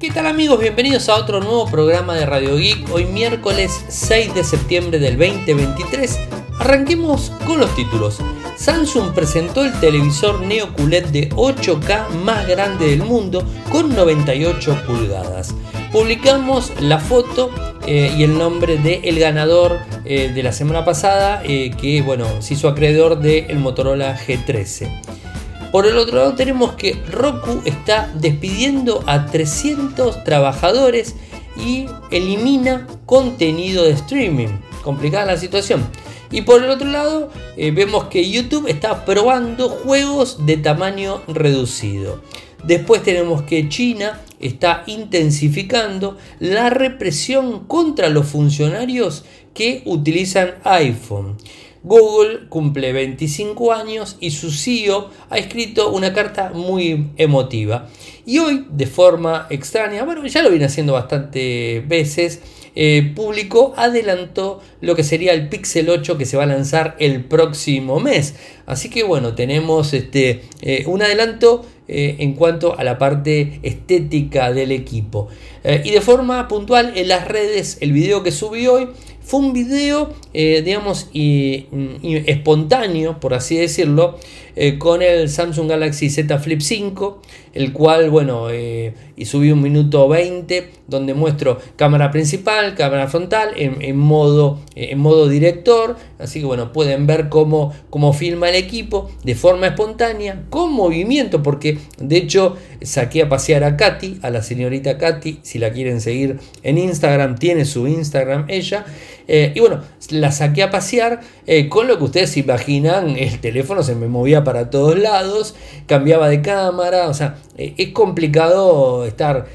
¿Qué tal amigos? Bienvenidos a otro nuevo programa de Radio Geek. Hoy miércoles 6 de septiembre del 2023. Arranquemos con los títulos. Samsung presentó el televisor Neo QLED de 8K más grande del mundo con 98 pulgadas. Publicamos la foto eh, y el nombre del el ganador eh, de la semana pasada eh, que bueno, se hizo acreedor del Motorola G13. Por el otro lado tenemos que Roku está despidiendo a 300 trabajadores y elimina contenido de streaming. Complicada la situación. Y por el otro lado eh, vemos que YouTube está probando juegos de tamaño reducido. Después tenemos que China está intensificando la represión contra los funcionarios que utilizan iPhone. Google cumple 25 años y su CEO ha escrito una carta muy emotiva. Y hoy, de forma extraña, bueno, ya lo viene haciendo bastantes veces, eh, publicó, adelantó lo que sería el Pixel 8 que se va a lanzar el próximo mes. Así que bueno, tenemos este, eh, un adelanto eh, en cuanto a la parte estética del equipo. y de forma puntual en las redes, el video que subí hoy fue un video, eh, digamos, espontáneo, por así decirlo, eh, con el Samsung Galaxy Z Flip 5, el cual, bueno, eh, y subí un minuto 20, donde muestro cámara principal, cámara frontal, en, modo, en modo director, así que, bueno, pueden ver cómo, cómo filma el equipo de forma espontánea, con movimiento, porque de hecho saqué a pasear a Katy, a la señorita Katy, si la quieren seguir en Instagram, tiene su Instagram ella, eh, y bueno, la saqué a pasear eh, con lo que ustedes se imaginan, el teléfono se me movía para todos lados, cambiaba de cámara, o sea, eh, es complicado estar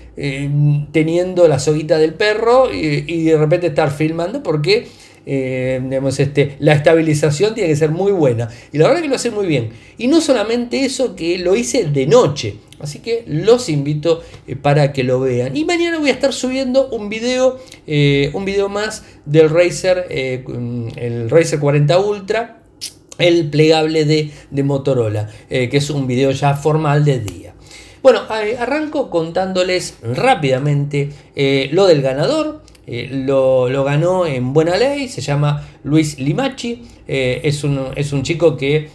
teniendo la soguita del perro y, de repente estar filmando porque... este, la estabilización tiene que ser muy buena. Y la verdad que lo hace muy bien. Y no solamente eso, que lo hice de noche. Así que los invito eh, para que lo vean. Y mañana voy a estar subiendo un video, eh, un video más del Razer, eh, el Razer 40 Ultra, el plegable de, Motorola, que es un video ya formal de día. Bueno, arranco contándoles rápidamente lo del ganador. Lo, ganó en buena ley, se llama Luis Limachi, es, un, es, un, chico que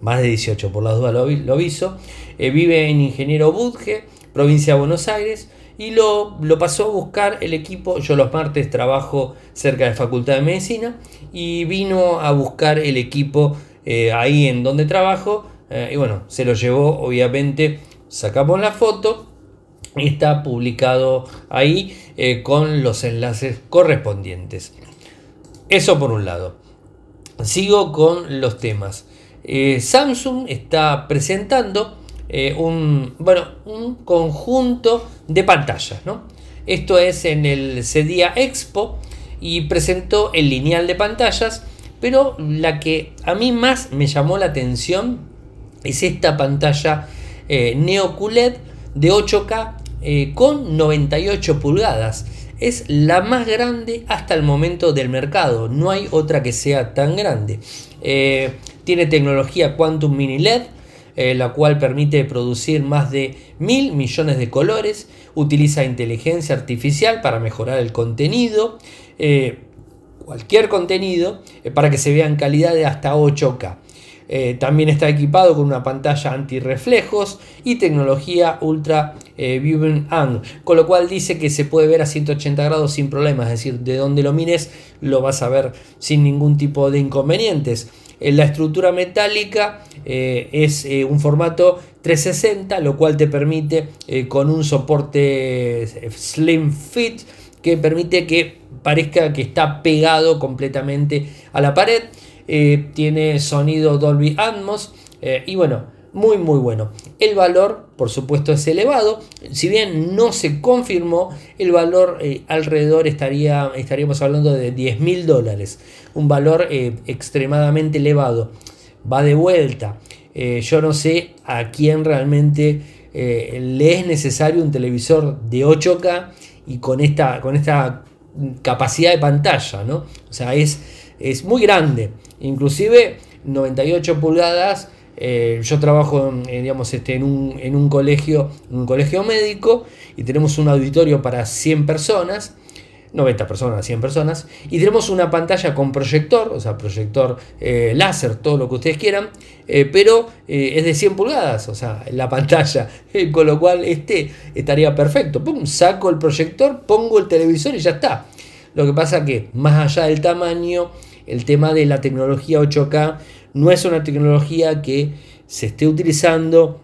más de 18 por las dudas lo, lo. Eh, vive en Ingeniero Budge, provincia de Buenos Aires, y lo, lo, pasó a buscar el equipo. Yo los martes trabajo cerca de Facultad de Medicina y vino a buscar el equipo eh, ahí en donde trabajo. Eh, y bueno, se lo llevó, obviamente, sacamos la foto está publicado ahí con los enlaces correspondientes. Eso por un lado. Sigo con los temas. Samsung está presentando eh, un, bueno, un conjunto de pantallas. ¿no? Esto es en el CEDIA Expo y presentó el lineal de pantallas, pero la que a mí más me llamó la atención es esta pantalla eh, Neo QLED de 8K eh, con 98 pulgadas. Es la más grande hasta el momento del mercado, no hay otra que sea tan grande. tiene tecnología Quantum Mini LED, eh, la cual permite producir más de mil millones de colores, utiliza inteligencia artificial para mejorar el contenido, eh, cualquier contenido, eh, para que se vea en calidad de hasta 8K. También está equipado con una pantalla antirreflejos y tecnología Ultra Viewing Angle, con lo cual dice que se puede ver a 180 grados sin problemas, es decir, de donde lo mires lo vas a ver sin ningún tipo de inconvenientes. la estructura metálica eh, es eh, un formato 360, lo cual te permite eh, con un soporte slim fit que permite que parezca que está pegado completamente a la pared. Tiene sonido Dolby Atmos y bueno, muy muy bueno. El valor, por supuesto, es elevado. Si bien no se confirmó, el valor alrededor estaría, estaríamos hablando de 10 mil dólares. Un valor extremadamente elevado va de vuelta. Eh, yo no sé a quién realmente eh, le es necesario un televisor de 8K y con esta, con esta capacidad de pantalla, O sea, es, es muy grande. Inclusive 98 pulgadas yo trabajo digamos, este, en, un, en un colegio, un colegio médico y tenemos un auditorio para 100 personas 90 personas, 100 personas, y tenemos una pantalla con proyector, o sea, proyector eh, láser, todo lo que ustedes quieran, eh, pero eh, es de 100 pulgadas, o sea, la pantalla, con lo cual este estaría perfecto. Saco el proyector, pongo el televisor y ya está. Lo que pasa que, más allá del tamaño, el tema de la tecnología 8K no es una tecnología que se esté utilizando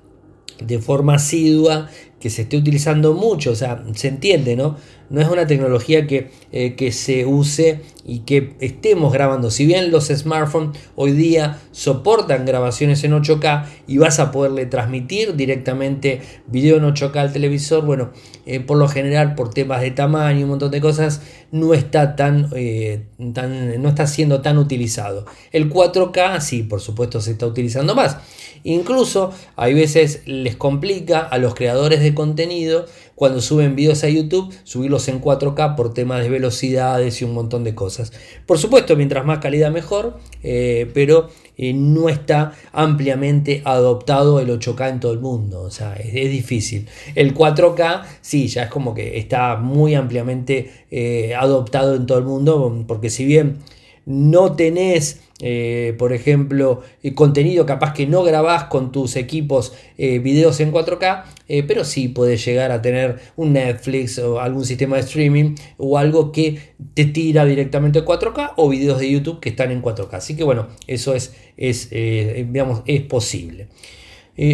de forma asidua, que se esté utilizando mucho, o sea, se entiende, ¿no? No es una tecnología que, eh, que, se use y que estemos grabando. Si bien los smartphones hoy día soportan grabaciones en 8K y vas a poderle transmitir directamente video en 8K al televisor, bueno, eh, por lo general por temas de tamaño y un montón de cosas no está tan, eh, no está siendo tan utilizado. El 4K sí, por supuesto se está utilizando más. Incluso hay veces les complica a los creadores de contenido cuando suben videos a YouTube, subirlos en 4K por temas de velocidades y un montón de cosas. Por supuesto, mientras más calidad mejor, eh, pero eh, no está ampliamente adoptado el 8K en todo el mundo, o sea, es, difícil. El 4K sí, ya es como que está muy ampliamente eh, adoptado en todo el mundo, porque si bien no tenés eh, por ejemplo, eh, contenido capaz que no grabás con tus equipos eh, videos en 4K, pero sí puedes llegar a tener un Netflix o algún sistema de streaming o algo que te tira directamente 4K o videos de YouTube que están en 4K. Así que bueno, eso es, es, digamos, es posible.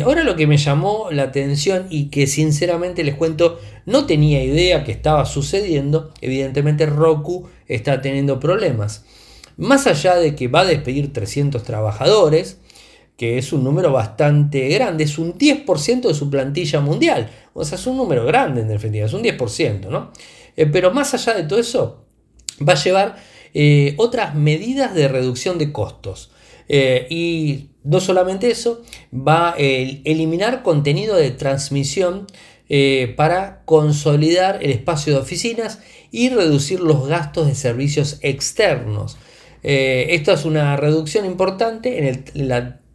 ahora lo que me llamó la atención y que sinceramente les cuento no tenía idea que estaba sucediendo, evidentemente Roku está teniendo problemas. Más allá de que va a despedir 300 trabajadores, que es un número bastante grande, es un 10% de su plantilla mundial. O sea, es un número grande en definitiva, es un 10%, ¿no? Eh, pero más allá de todo eso, va a llevar eh, otras medidas de reducción de costos. Eh, y no solamente eso, va a eliminar contenido de transmisión para consolidar el espacio de oficinas y reducir los gastos de servicios externos. Eh, esto es una reducción importante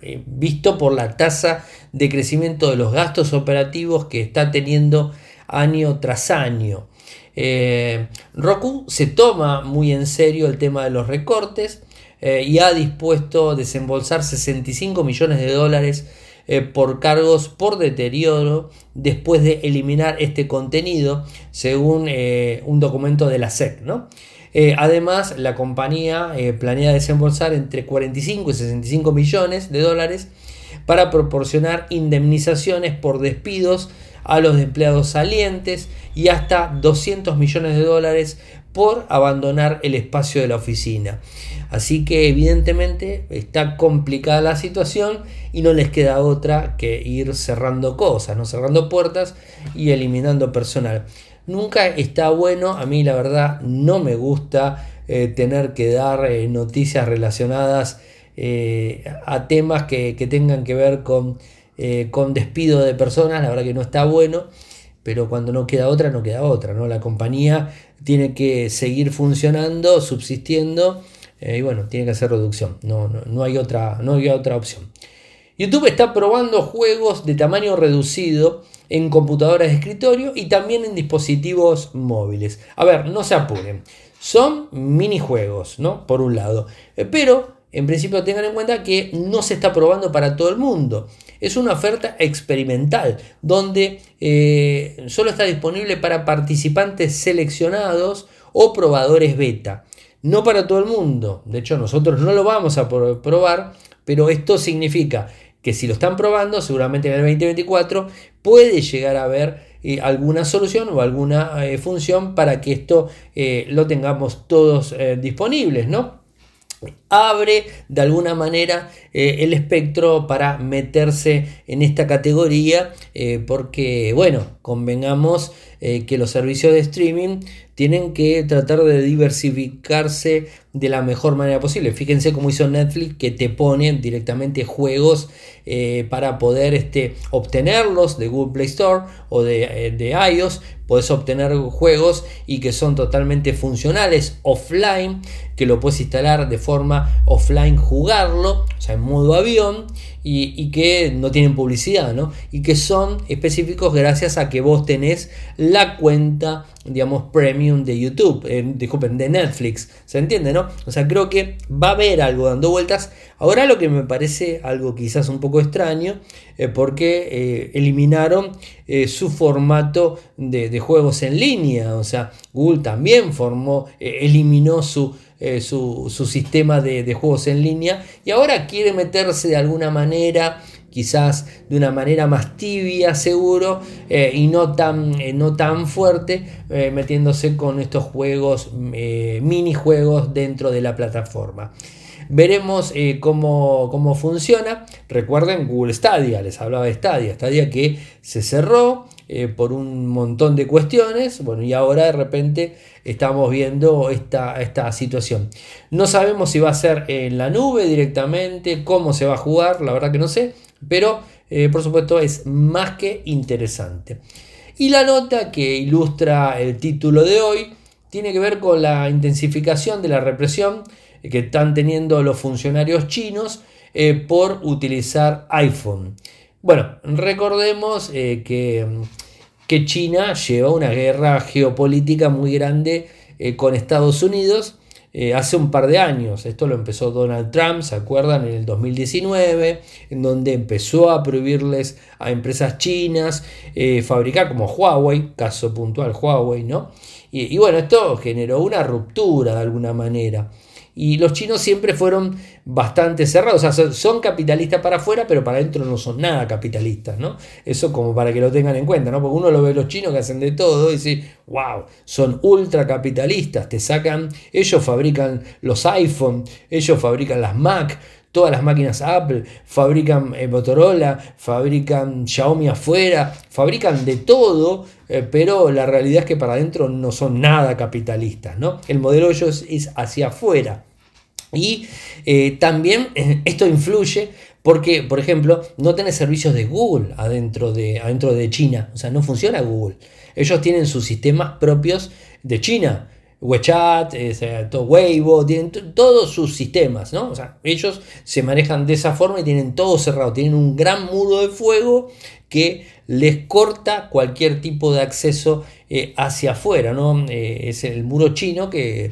eh, visto por la tasa de crecimiento de los gastos operativos que está teniendo año tras año. Eh, Roku se toma muy en serio el tema de los recortes y ha dispuesto desembolsar 65 millones de dólares por cargos por deterioro después de eliminar este contenido según un documento de la SEC. ¿no? Eh, además, la compañía eh, planea desembolsar entre 45 y 65 millones de dólares para proporcionar indemnizaciones por despidos a los empleados salientes y hasta 200 millones de dólares por abandonar el espacio de la oficina. Así que evidentemente está complicada la situación y no les queda otra que ir cerrando cosas, ¿no? cerrando puertas y eliminando personal. Nunca está bueno, a mí la verdad no me gusta eh, tener que dar eh, noticias relacionadas eh, a temas que, tengan que ver con, con, despido de personas, la verdad que no está bueno, pero cuando no queda otra, no queda otra, ¿no? La compañía tiene que seguir funcionando, subsistiendo, y bueno, tiene que hacer reducción, no, no, hay otra, no hay otra opción. YouTube está probando juegos de tamaño reducido en computadoras de escritorio y también en dispositivos móviles. A ver, no se apuren. Son minijuegos, ¿no? Por un lado. Eh, pero en principio tengan en cuenta que no se está probando para todo el mundo. Es una oferta experimental donde eh, solo está disponible para participantes seleccionados o probadores beta. No para todo el mundo. De hecho, nosotros no lo vamos a probar, pero esto significa que si lo están probando, seguramente en el 2024 puede llegar a haber eh, alguna solución o alguna eh, función para que esto eh, lo tengamos todos disponibles, ¿no? abre de alguna manera el espectro para meterse en esta categoría porque bueno convengamos que los servicios de streaming tienen que tratar de diversificarse de la mejor manera posible. Fíjense cómo hizo Netflix que te pone directamente juegos eh, para poder este, obtenerlos de Google Play Store o de, eh, de iOS. Puedes obtener juegos y que son totalmente funcionales offline, que lo puedes instalar de forma offline jugarlo, o sea, en modo avión, y, que no tienen publicidad, ¿no? Y que son específicos gracias a que vos tenés la cuenta, digamos, premium de YouTube, eh, disculpen, de Netflix, ¿se entiende, no? O sea, creo que va a haber algo dando vueltas. Ahora lo que me parece algo quizás un poco extraño, eh, porque eh, eliminaron su formato de, juegos en línea, o sea, Google también formó, eliminó su eh, su, sistema de, juegos en línea y ahora quiere meterse de alguna manera quizás de una manera más tibia seguro eh, y no tan, eh, no tan fuerte metiéndose con estos juegos minijuegos dentro de la plataforma veremos cómo, cómo, funciona. Recuerden Google Stadia, les hablaba de Stadia, Stadia que se cerró por un montón de cuestiones, bueno, y ahora de repente estamos viendo esta, esta situación. No sabemos si va a ser en la nube directamente, cómo se va a jugar, la verdad que no sé, pero eh, por supuesto es más que interesante. Y la nota que ilustra el título de hoy tiene que ver con la intensificación de la represión que están teniendo los funcionarios chinos eh, por utilizar iPhone. Bueno, recordemos eh, que que China lleva una guerra geopolítica muy grande con Estados Unidos eh, hace un par de años. Esto lo empezó Donald Trump, ¿se acuerdan? En el 2019, en donde empezó a prohibirles a empresas chinas eh, fabricar como Huawei, caso puntual Huawei, ¿no? y bueno, esto generó una ruptura de alguna manera. Y los chinos siempre fueron bastante cerrados, o sea, son capitalistas para afuera, pero para adentro no son nada capitalistas, ¿no? Eso como para que lo tengan en cuenta, ¿no? Porque uno lo ve los chinos que hacen de todo y dice, wow, son ultra capitalistas, te sacan, ellos fabrican los iPhone, ellos fabrican las Mac, todas las máquinas Apple, fabrican eh, Motorola, fabrican Xiaomi afuera, fabrican de todo, eh, pero la realidad es que para adentro no son nada capitalistas, ¿no? El modelo de ellos es hacia afuera. Y eh, también esto influye porque, por ejemplo, no tenés servicios de Google adentro de, adentro de China, o sea, no funciona Google. Ellos tienen sus sistemas propios de China. WeChat, eh, Weibo, tienen todos sus sistemas, ¿no? O sea, ellos se manejan de esa forma y tienen todo cerrado, tienen un gran muro de fuego que les corta cualquier tipo de acceso eh, hacia afuera, ¿no? Eh, es el muro chino que,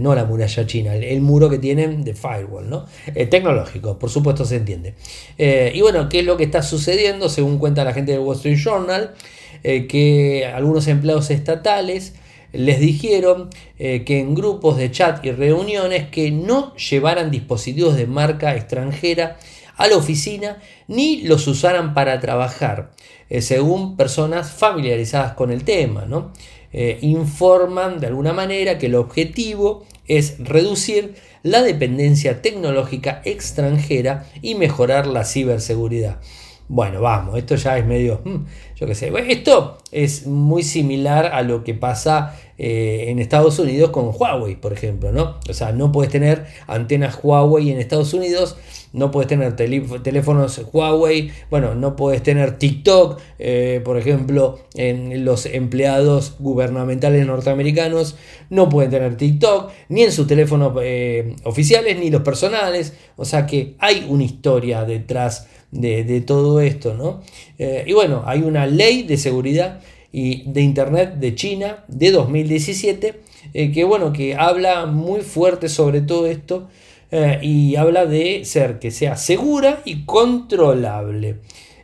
no la muralla china, el, muro que tienen de firewall, ¿no? tecnológico, por supuesto se entiende. y bueno, ¿qué es lo que está sucediendo? Según cuenta la gente del Wall Street Journal, que algunos empleados estatales les dijeron eh, que en grupos de chat y reuniones que no llevaran dispositivos de marca extranjera a la oficina ni los usaran para trabajar, eh, según personas familiarizadas con el tema. ¿no? Eh, informan de alguna manera que el objetivo es reducir la dependencia tecnológica extranjera y mejorar la ciberseguridad. Bueno, vamos, esto ya es medio, hmm, yo qué esto es muy similar a lo que pasa eh, en Estados Unidos con Huawei, por ejemplo, ¿no? O sea, no puedes tener antenas Huawei en Estados Unidos, no puedes tener teléfonos Huawei, bueno, no puedes tener TikTok, eh, por ejemplo, en los empleados gubernamentales norteamericanos no pueden tener TikTok, ni en sus teléfonos eh, oficiales, ni los personales, o sea que hay una historia detrás de, todo esto, ¿no? y bueno, hay una ley de seguridad y de Internet de China de 2017, eh, que bueno, que habla muy fuerte sobre todo esto eh, y habla de ser que sea segura y controlable.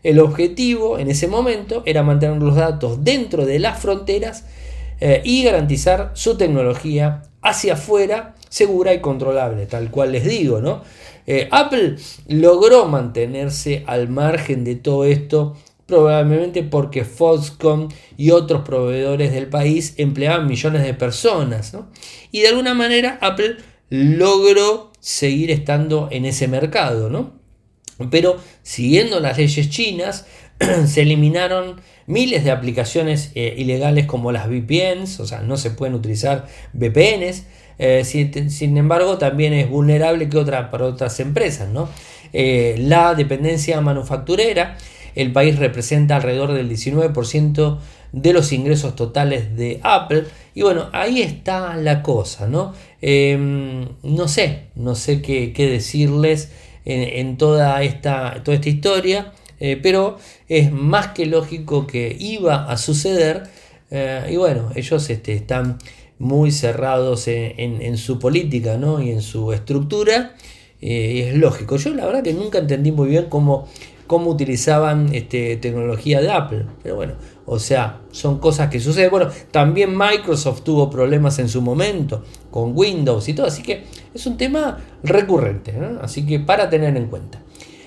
El objetivo en ese momento era mantener los datos dentro de las fronteras eh, y garantizar su tecnología hacia afuera segura y controlable, tal cual les digo, ¿no? Apple logró mantenerse al margen de todo esto probablemente porque Foxconn y otros proveedores del país empleaban millones de personas. Y de alguna manera Apple logró seguir estando en ese mercado. ¿no? Pero siguiendo las leyes chinas, se eliminaron miles de aplicaciones eh, ilegales como las VPNs, o sea, no se pueden utilizar VPNs. Eh, sin, embargo, también es vulnerable que otra, para otras empresas. ¿no? Eh, la dependencia manufacturera el país representa alrededor del 19% de los ingresos totales de Apple. Y bueno, ahí está la cosa, ¿no? Em, no sé, no sé qué, decirles en, toda, esta, toda esta historia, eh, pero es más que lógico que iba a suceder. Eh, y bueno, ellos este, están muy cerrados en, su política ¿no? y en su estructura. Eh, es lógico. Yo la verdad que nunca entendí muy bien cómo, cómo utilizaban este, tecnología de Apple. Pero bueno, o sea, son cosas que suceden. Bueno, también Microsoft tuvo problemas en su momento con Windows y todo. Así que es un tema recurrente. Así que para tener en cuenta.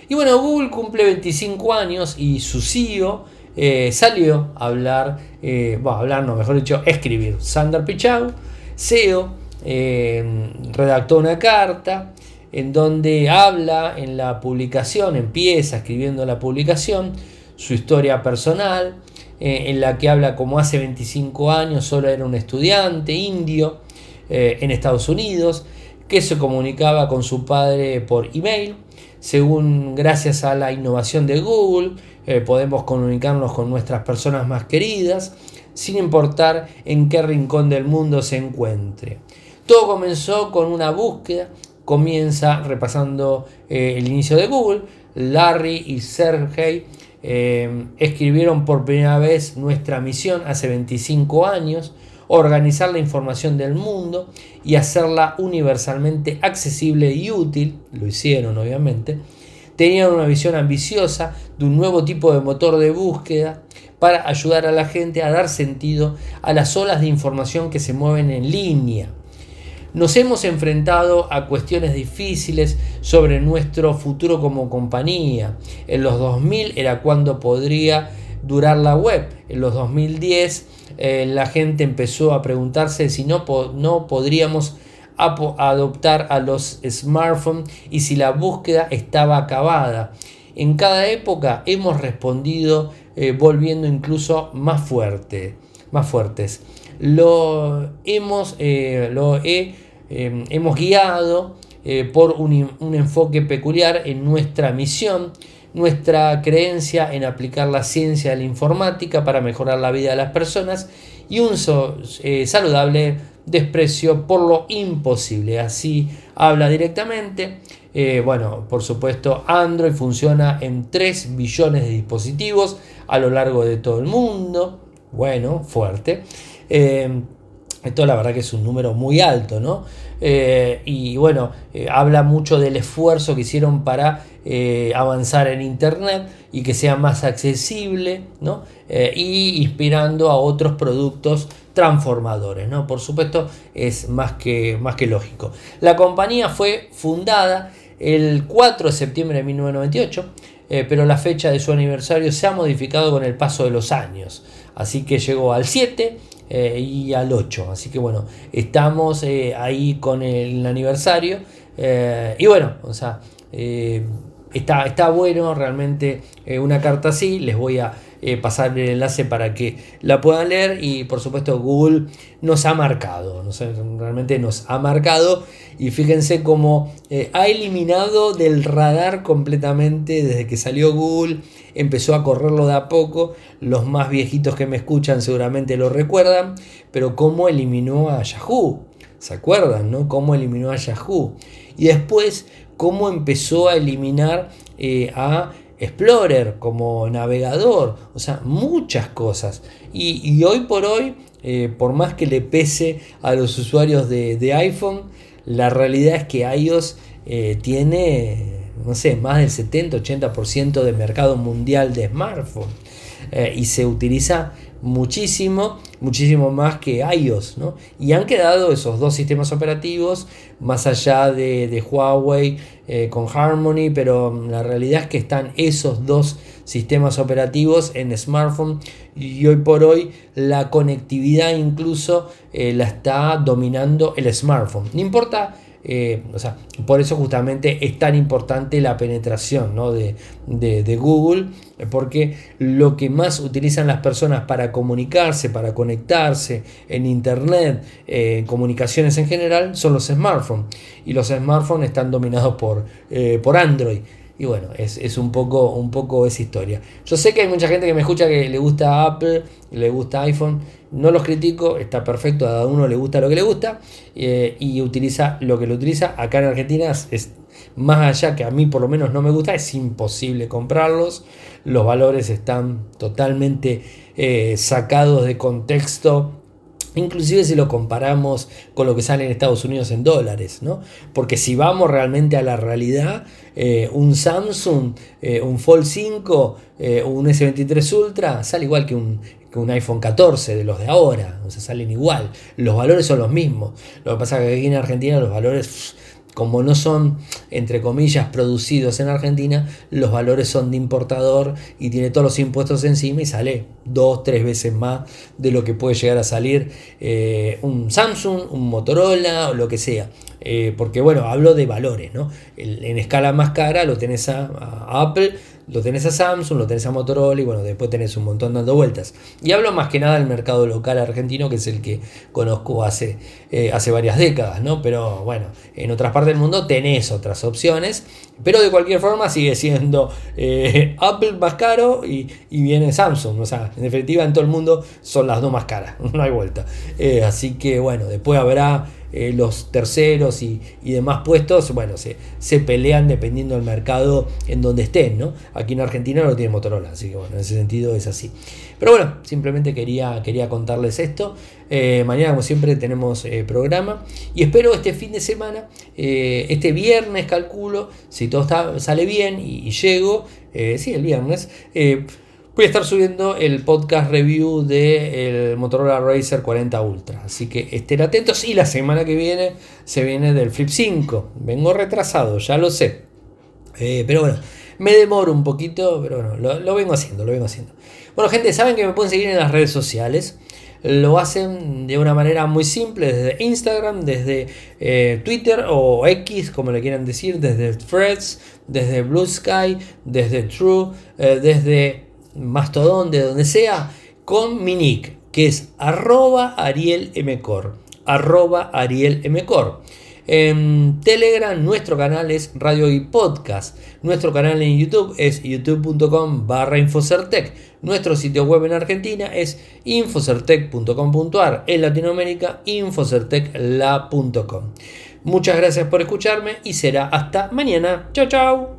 Y bueno, Google cumple 25 años y su CEO eh, salió a hablar, eh, bueno, hablar, no, mejor dicho, escribir. Sander Pichau, CEO, eh, redactó una carta en donde habla en la publicación, empieza escribiendo la publicación, su historia personal, en la que habla como hace 25 años solo era un estudiante indio en Estados Unidos, que se comunicaba con su padre por email, según gracias a la innovación de Google, eh, podemos comunicarnos con nuestras personas más queridas, sin importar en qué rincón del mundo se encuentre. Todo comenzó con una búsqueda, comienza repasando eh, el inicio de Google. Larry y Sergey eh, escribieron por primera vez nuestra misión hace 25 años, organizar la información del mundo y hacerla universalmente accesible y útil, lo hicieron obviamente, tenían una visión ambiciosa de un nuevo tipo de motor de búsqueda para ayudar a la gente a dar sentido a las olas de información que se mueven en línea. Nos hemos enfrentado a cuestiones difíciles sobre nuestro futuro como compañía. En los 2000 era cuando podría durar la web. En los 2010 eh, la gente empezó a preguntarse si no, no podríamos adoptar a los smartphones y si la búsqueda estaba acabada. En cada época hemos respondido eh, volviendo incluso más, fuerte, más fuertes. Lo hemos, eh, lo em, hemos guiado eh, por un, un enfoque peculiar en nuestra misión nuestra creencia en aplicar la ciencia de la informática para mejorar la vida de las personas y un saludable desprecio por lo imposible. Así habla directamente. Eh, bueno, por supuesto, Android funciona en 3 billones de dispositivos a lo largo de todo el mundo. Bueno, fuerte. Eh, esto la verdad que es un número muy alto, ¿no? Eh, y bueno, habla mucho del esfuerzo que hicieron para avanzar en Internet y que sea más accesible, ¿no? y inspirando a otros productos transformadores. ¿no? Por supuesto, es más que, más que lógico. La compañía fue fundada el 4 de septiembre de 1998, eh, pero la fecha de su aniversario se ha modificado con el paso de los años. Así que llegó al 7 eh, y al 8. Así que bueno, estamos eh, ahí con el aniversario. y bueno, o sea, está, está bueno realmente una carta así. Les voy a eh, pasar el enlace para que la puedan leer. Y por supuesto Google nos ha marcado, realmente nos ha marcado. Y fíjense cómo eh, ha eliminado del radar completamente desde que salió Google, empezó a correrlo de a poco, los más viejitos que me escuchan seguramente lo recuerdan, pero cómo eliminó a Yahoo, ¿se acuerdan? No? Cómo eliminó a Yahoo. Y después cómo empezó a eliminar eh, a Explorer, como navegador, o sea, muchas cosas. Y, hoy por hoy, eh, por más que le pese a los usuarios de, iPhone, la realidad es que iOS eh, tiene, no sé, más del 70-80% de mercado mundial de smartphones. Eh, y se utiliza muchísimo, muchísimo más que iOS, ¿no? Y han quedado esos dos sistemas operativos, más allá de, Huawei eh, con Harmony, pero la realidad es que están esos dos sistemas operativos en smartphone y hoy por hoy la conectividad incluso eh, la está dominando el smartphone. No importa eh, o sea, por eso justamente es tan importante la penetración de, Google, porque lo que más utilizan las personas para comunicarse, para conectarse en Internet, eh, comunicaciones en general, son los smartphones. Y los smartphones están dominados por, eh, por Android. Y bueno, es, un, poco, un poco esa historia. Yo sé que hay mucha gente que me escucha que le gusta Apple, le gusta iPhone. No los critico, está perfecto, a cada uno le gusta lo que le gusta eh, y utiliza lo que lo utiliza. Acá en Argentina es, más allá que a mí por lo menos no me gusta, es imposible comprarlos. Los valores están totalmente eh, sacados de contexto Inclusive si lo comparamos con lo que sale en Estados Unidos en dólares, ¿no? Porque si vamos realmente a la realidad, eh, un Samsung, un Fold 5, eh, un S23 Ultra sale igual que un, que un iPhone 14 de los de ahora, o sea, salen igual. Los valores son los mismos. Lo que pasa es que aquí en Argentina los valores como no son, entre comillas, producidos en Argentina, los valores son de importador y tiene todos los impuestos encima y sale dos, tres veces más de lo que puede llegar a salir eh, un Samsung, un Motorola o lo que sea. Eh, porque bueno, hablo de valores, ¿no? en escala más cara lo tenés a Apple lo tenés a Samsung, lo tenés a Motorola y bueno, después tenés un montón dando vueltas. Y hablo más que nada del mercado local argentino, que es el que conozco hace, eh, hace varias décadas, ¿no? Pero bueno, en otras partes del mundo tenés otras opciones, pero de cualquier forma sigue siendo eh, Apple más caro y, viene Samsung. O sea, en definitiva en todo el mundo son las dos más caras, no hay vuelta. Eh, así que bueno, después habrá los terceros y, demás puestos, bueno, se, pelean dependiendo del mercado en donde estén, ¿no? Aquí en Argentina no tiene Motorola, así que bueno, en ese sentido es así. Pero bueno, simplemente quería, quería contarles esto. Mañana, como siempre, tenemos eh, programa y espero este fin de semana, este viernes calculo, si todo está, sale bien y, llego, sí, el viernes voy a estar subiendo el podcast review del Motorola Racer 40 Ultra. Así que estén atentos. Y la semana que viene se viene del Flip 5. Vengo retrasado, ya lo sé. Eh, pero bueno, me demoro un poquito, pero bueno, lo, vengo haciendo, lo vengo haciendo. Bueno, gente, saben que me pueden seguir en las redes sociales. Lo hacen de una manera muy simple, desde Instagram, desde eh, Twitter o X, como le quieran decir, desde Threads, desde Blue Sky, desde True, eh, desde Mastodon, de donde sea, con mi nick, que es arroba arielmcor. Arroba. En Telegram nuestro canal es Radio y Podcast. Nuestro canal en YouTube es youtube.com barra Infocertec. Nuestro sitio web en Argentina es infocertec.com.ar. En Latinoamérica infocertecla.com. Muchas gracias por escucharme y será hasta mañana. Chao, chao.